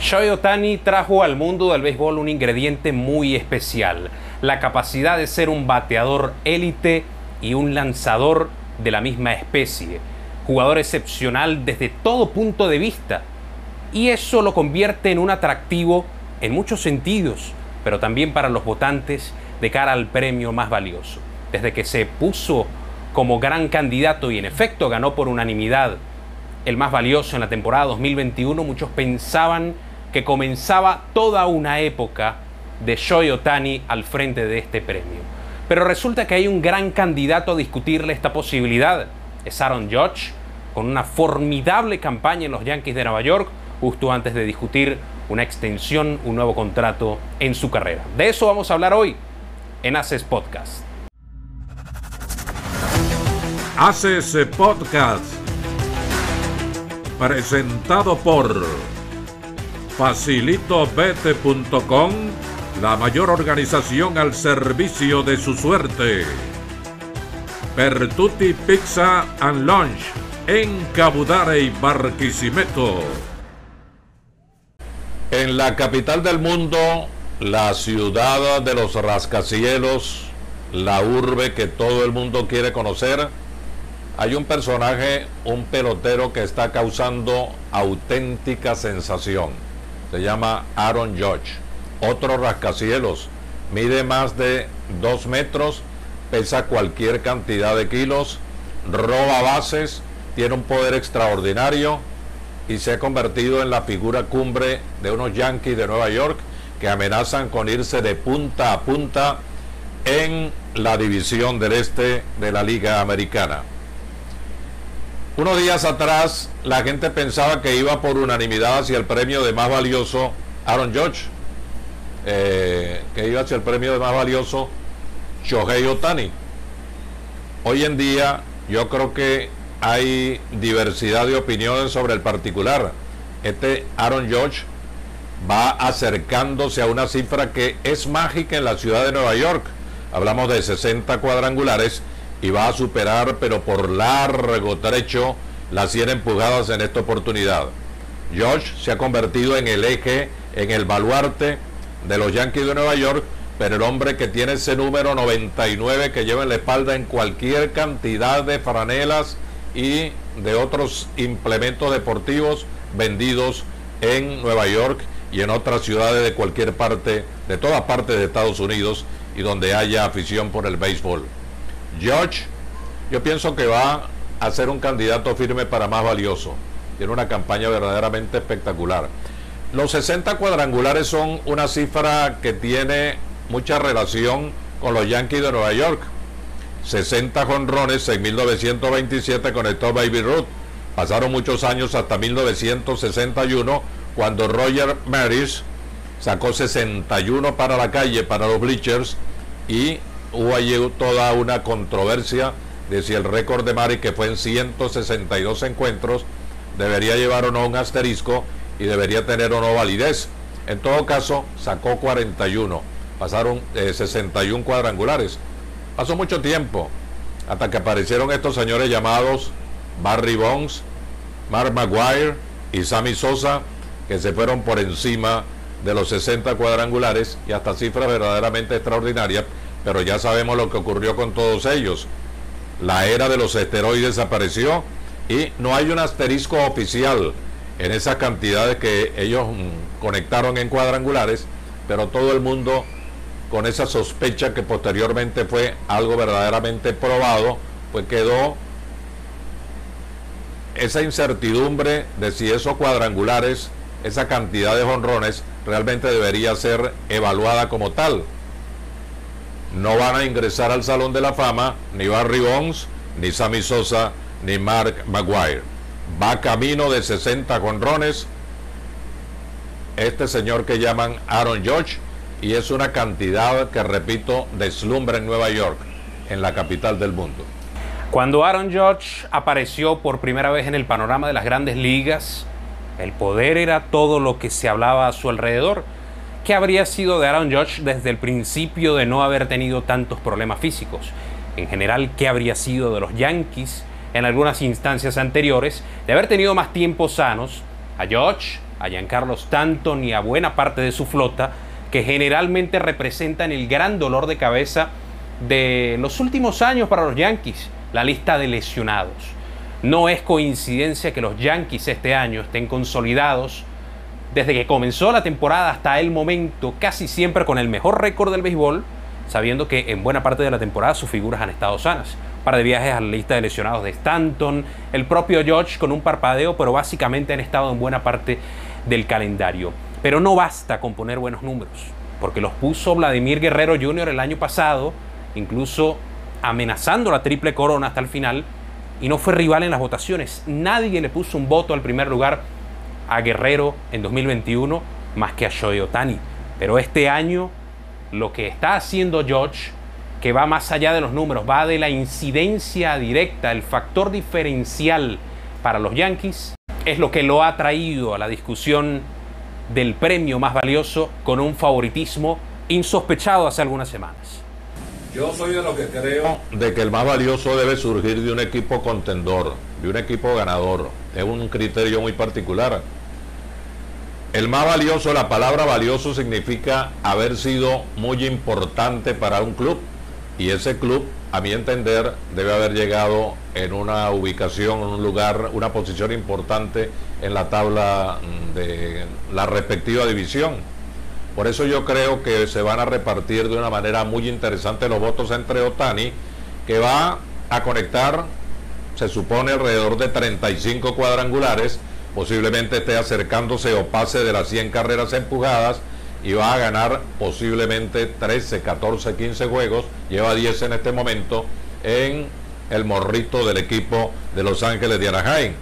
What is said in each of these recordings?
Shohei Otani trajo al mundo del béisbol un ingrediente muy especial, la capacidad de ser un bateador élite y un lanzador de la misma especie, jugador excepcional desde todo punto de vista. Y eso lo convierte en un atractivo en muchos sentidos, pero también para los votantes de cara al premio más valioso. Desde que se puso como gran candidato y en efecto ganó por unanimidad el más valioso en la temporada 2021, muchos pensaban que comenzaba toda una época de Shohei Otani al frente de este premio. Pero resulta que hay un gran candidato a discutirle esta posibilidad. Es Aaron Judge, con una formidable campaña en los Yankees de Nueva York, justo antes de discutir una extensión, un nuevo contrato en su carrera. De eso vamos a hablar hoy en Haces Podcast. Haces Podcast, presentado por facilitobete.com, la mayor organización al servicio de su suerte. Pertuti Pizza and Lunch en Cabudare y Barquisimeto. En la capital del mundo, la ciudad de los rascacielos, la urbe que todo el mundo quiere conocer, hay un personaje, un pelotero que está causando auténtica sensación se llama Aaron Judge. Otro rascacielos, mide más de dos metros, pesa cualquier cantidad de kilos, roba bases, tiene un poder extraordinario y se ha convertido en la figura cumbre de unos Yankees de Nueva York que amenazan con irse de punta a punta en la división del este de la Liga Americana. Unos días atrás la gente pensaba que iba por unanimidad hacia el premio de más valioso Aaron Judge, eh, que iba hacia el premio de más valioso Shohei Otani. Hoy en día yo creo que hay diversidad de opiniones sobre el particular. Este Aaron Judge va acercándose a una cifra que es mágica en la ciudad de Nueva York. Hablamos de 60 cuadrangulares y va a superar, pero por largo trecho, las 100 empujadas en esta oportunidad. Josh se ha convertido en el eje, en el baluarte de los Yankees de Nueva York, pero el hombre que tiene ese número 99 que lleva en la espalda en cualquier cantidad de franelas y de otros implementos deportivos vendidos en Nueva York y en otras ciudades de cualquier parte, de todas partes de Estados Unidos y donde haya afición por el béisbol. George, yo pienso que va a ser un candidato firme para más valioso. Tiene una campaña verdaderamente espectacular. Los 60 cuadrangulares son una cifra que tiene mucha relación con los Yankees de Nueva York. 60 jonrones en 1927 conectó Baby Ruth. Pasaron muchos años hasta 1961 cuando Roger Maris sacó 61 para la calle, para los bleachers y hubo allí toda una controversia de si el récord de Mari, que fue en 162 encuentros, debería llevar o no un asterisco y debería tener o no validez. En todo caso, sacó 41, pasaron 61 eh, cuadrangulares. Pasó mucho tiempo hasta que aparecieron estos señores llamados Barry Bonds, Mark Maguire y Sammy Sosa, que se fueron por encima de los 60 cuadrangulares y hasta cifras verdaderamente extraordinarias pero ya sabemos lo que ocurrió con todos ellos. La era de los esteroides desapareció y no hay un asterisco oficial en esas cantidades que ellos mm, conectaron en cuadrangulares, pero todo el mundo con esa sospecha que posteriormente fue algo verdaderamente probado, pues quedó esa incertidumbre de si esos cuadrangulares, esa cantidad de jonrones, realmente debería ser evaluada como tal no van a ingresar al Salón de la Fama ni Barry Bonds, ni Sammy Sosa, ni Mark Maguire. Va camino de 60 conrones este señor que llaman Aaron George y es una cantidad que, repito, deslumbra en Nueva York, en la capital del mundo. Cuando Aaron George apareció por primera vez en el panorama de las grandes ligas, el poder era todo lo que se hablaba a su alrededor ¿Qué habría sido de Aaron Judge desde el principio de no haber tenido tantos problemas físicos? En general, ¿qué habría sido de los Yankees en algunas instancias anteriores de haber tenido más tiempos sanos? A Judge a Giancarlo Stanton y a buena parte de su flota, que generalmente representan el gran dolor de cabeza de los últimos años para los Yankees, la lista de lesionados. No es coincidencia que los Yankees este año estén consolidados desde que comenzó la temporada hasta el momento, casi siempre con el mejor récord del béisbol, sabiendo que en buena parte de la temporada sus figuras han estado sanas. Par de viajes a la lista de lesionados de Stanton, el propio George con un parpadeo, pero básicamente han estado en buena parte del calendario. Pero no basta con poner buenos números, porque los puso Vladimir Guerrero Jr. el año pasado, incluso amenazando la triple corona hasta el final, y no fue rival en las votaciones. Nadie le puso un voto al primer lugar a Guerrero en 2021 más que a Shohei Otani. Pero este año lo que está haciendo George, que va más allá de los números, va de la incidencia directa, el factor diferencial para los Yankees, es lo que lo ha traído a la discusión del premio más valioso con un favoritismo insospechado hace algunas semanas. Yo soy de los que creo de que el más valioso debe surgir de un equipo contendor, de un equipo ganador. Es un criterio muy particular. El más valioso, la palabra valioso significa haber sido muy importante para un club. Y ese club, a mi entender, debe haber llegado en una ubicación, en un lugar, una posición importante en la tabla de la respectiva división. Por eso yo creo que se van a repartir de una manera muy interesante los votos entre Otani, que va a conectar, se supone, alrededor de 35 cuadrangulares posiblemente esté acercándose o pase de las 100 carreras empujadas y va a ganar posiblemente 13, 14, 15 juegos, lleva 10 en este momento en el morrito del equipo de Los Ángeles de Anaheim.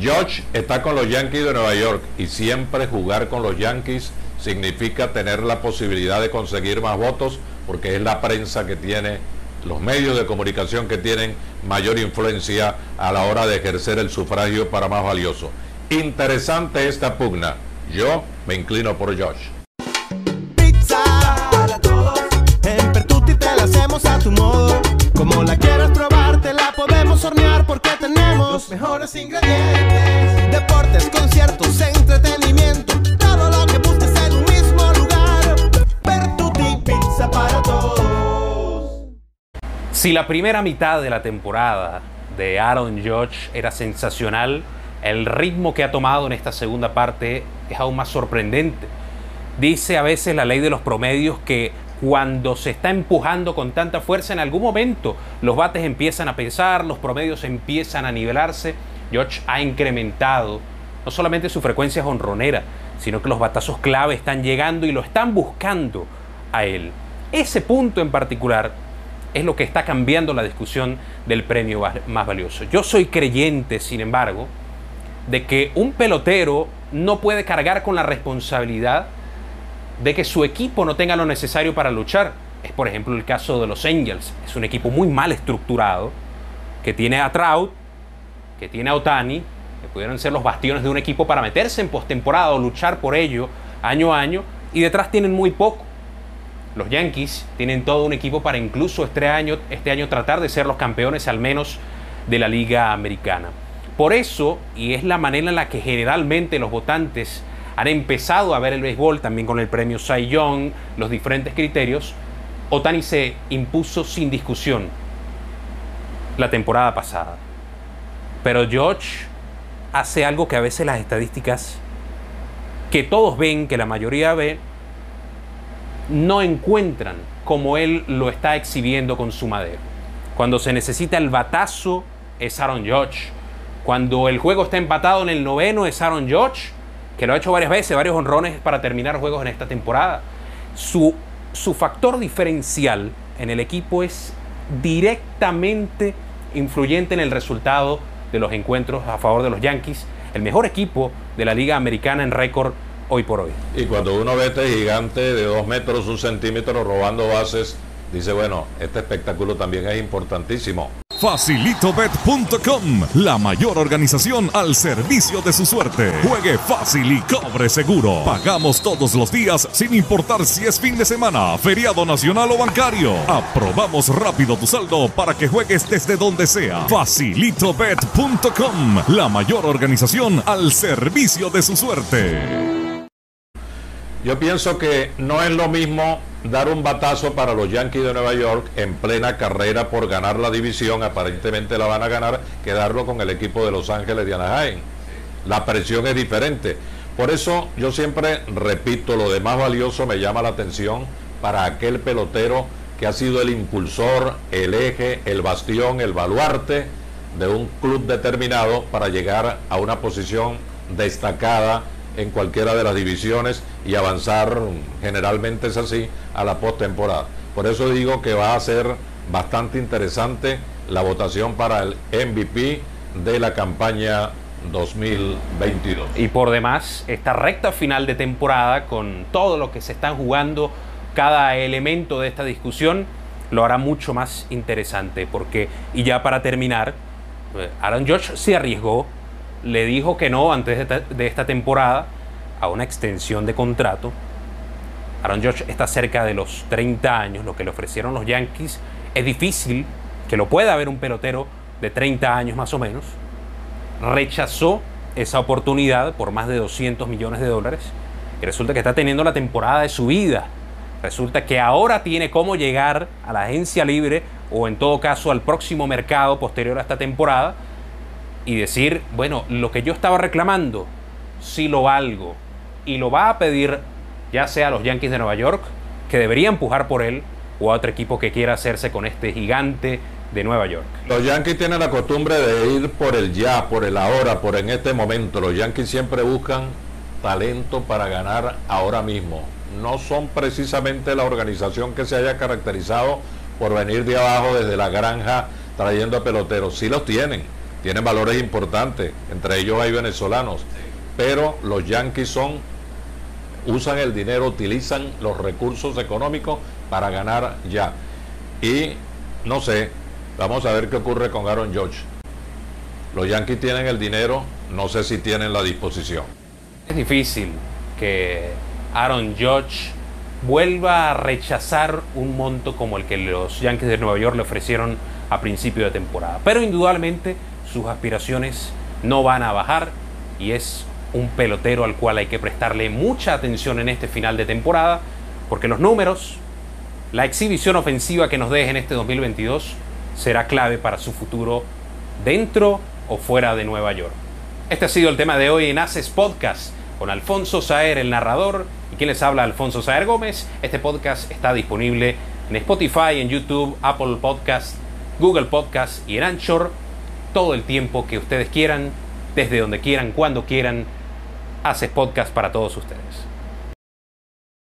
George está con los Yankees de Nueva York y siempre jugar con los Yankees significa tener la posibilidad de conseguir más votos porque es la prensa que tiene los medios de comunicación que tienen mayor influencia a la hora de ejercer el sufragio para más valioso. Interesante esta pugna. Yo me inclino por Josh. Pizza para todos. En Pertuti te la hacemos a tu modo. Como la quieras probar, te la podemos hornear porque tenemos los mejores ingredientes. Si la primera mitad de la temporada de Aaron Judge era sensacional, el ritmo que ha tomado en esta segunda parte es aún más sorprendente. Dice a veces la ley de los promedios que cuando se está empujando con tanta fuerza en algún momento los bates empiezan a pensar, los promedios empiezan a nivelarse. George ha incrementado no solamente su frecuencia honronera, sino que los batazos clave están llegando y lo están buscando a él. Ese punto en particular es lo que está cambiando la discusión del premio más valioso. Yo soy creyente, sin embargo, de que un pelotero no puede cargar con la responsabilidad de que su equipo no tenga lo necesario para luchar. Es por ejemplo el caso de los Angels. Es un equipo muy mal estructurado, que tiene a Trout, que tiene a Otani, que pudieran ser los bastiones de un equipo para meterse en postemporada o luchar por ello año a año, y detrás tienen muy poco. Los Yankees tienen todo un equipo para incluso este año, este año tratar de ser los campeones al menos de la Liga Americana. Por eso, y es la manera en la que generalmente los votantes han empezado a ver el béisbol, también con el premio Cy Young, los diferentes criterios, Otani se impuso sin discusión la temporada pasada. Pero George hace algo que a veces las estadísticas que todos ven, que la mayoría ve, no encuentran como él lo está exhibiendo con su madera. Cuando se necesita el batazo es Aaron George. Cuando el juego está empatado en el noveno es Aaron George, que lo ha hecho varias veces, varios honrones para terminar juegos en esta temporada. Su, su factor diferencial en el equipo es directamente influyente en el resultado de los encuentros a favor de los Yankees, el mejor equipo de la Liga Americana en récord hoy por hoy. Y cuando uno ve este gigante de dos metros, un centímetro robando bases, dice, bueno, este espectáculo también es importantísimo. Facilitobet.com, la mayor organización al servicio de su suerte. Juegue fácil y cobre seguro. Pagamos todos los días sin importar si es fin de semana, feriado nacional o bancario. Aprobamos rápido tu saldo para que juegues desde donde sea. Facilitobet.com, la mayor organización al servicio de su suerte. Yo pienso que no es lo mismo dar un batazo para los Yankees de Nueva York en plena carrera por ganar la división, aparentemente la van a ganar, que darlo con el equipo de Los Ángeles de Anaheim. La presión es diferente. Por eso yo siempre repito, lo de más valioso me llama la atención para aquel pelotero que ha sido el impulsor, el eje, el bastión, el baluarte de un club determinado para llegar a una posición destacada en cualquiera de las divisiones y avanzar, generalmente es así, a la postemporada. Por eso digo que va a ser bastante interesante la votación para el MVP de la campaña 2022. Y por demás, esta recta final de temporada, con todo lo que se están jugando, cada elemento de esta discusión, lo hará mucho más interesante. Porque, y ya para terminar, eh, Aaron George se arriesgó, le dijo que no antes de esta, temporada a una extensión de contrato. Aaron George está cerca de los 30 años, lo que le ofrecieron los Yankees. Es difícil que lo pueda haber un pelotero de 30 años más o menos. Rechazó esa oportunidad por más de 200 millones de dólares y resulta que está teniendo la temporada de su vida. Resulta que ahora tiene cómo llegar a la agencia libre o en todo caso al próximo mercado posterior a esta temporada y decir, bueno, lo que yo estaba reclamando, si lo valgo y lo va a pedir ya sea a los Yankees de Nueva York, que debería empujar por él, o a otro equipo que quiera hacerse con este gigante de Nueva York. Los Yankees tienen la costumbre de ir por el ya, por el ahora, por en este momento. Los Yankees siempre buscan talento para ganar ahora mismo. No son precisamente la organización que se haya caracterizado por venir de abajo desde la granja trayendo a peloteros. Sí los tienen, tienen valores importantes, entre ellos hay venezolanos, pero los Yankees son usan el dinero, utilizan los recursos económicos para ganar ya. Y no sé, vamos a ver qué ocurre con Aaron George. Los Yankees tienen el dinero, no sé si tienen la disposición. Es difícil que Aaron George vuelva a rechazar un monto como el que los Yankees de Nueva York le ofrecieron a principio de temporada. Pero indudablemente sus aspiraciones no van a bajar y es un pelotero al cual hay que prestarle mucha atención en este final de temporada, porque los números, la exhibición ofensiva que nos deje en este 2022 será clave para su futuro dentro o fuera de Nueva York. Este ha sido el tema de hoy en Haces Podcast con Alfonso Saer, el narrador, y quien les habla, Alfonso Saer Gómez. Este podcast está disponible en Spotify, en YouTube, Apple Podcast, Google Podcast y en Anchor todo el tiempo que ustedes quieran, desde donde quieran, cuando quieran haces podcast para todos ustedes.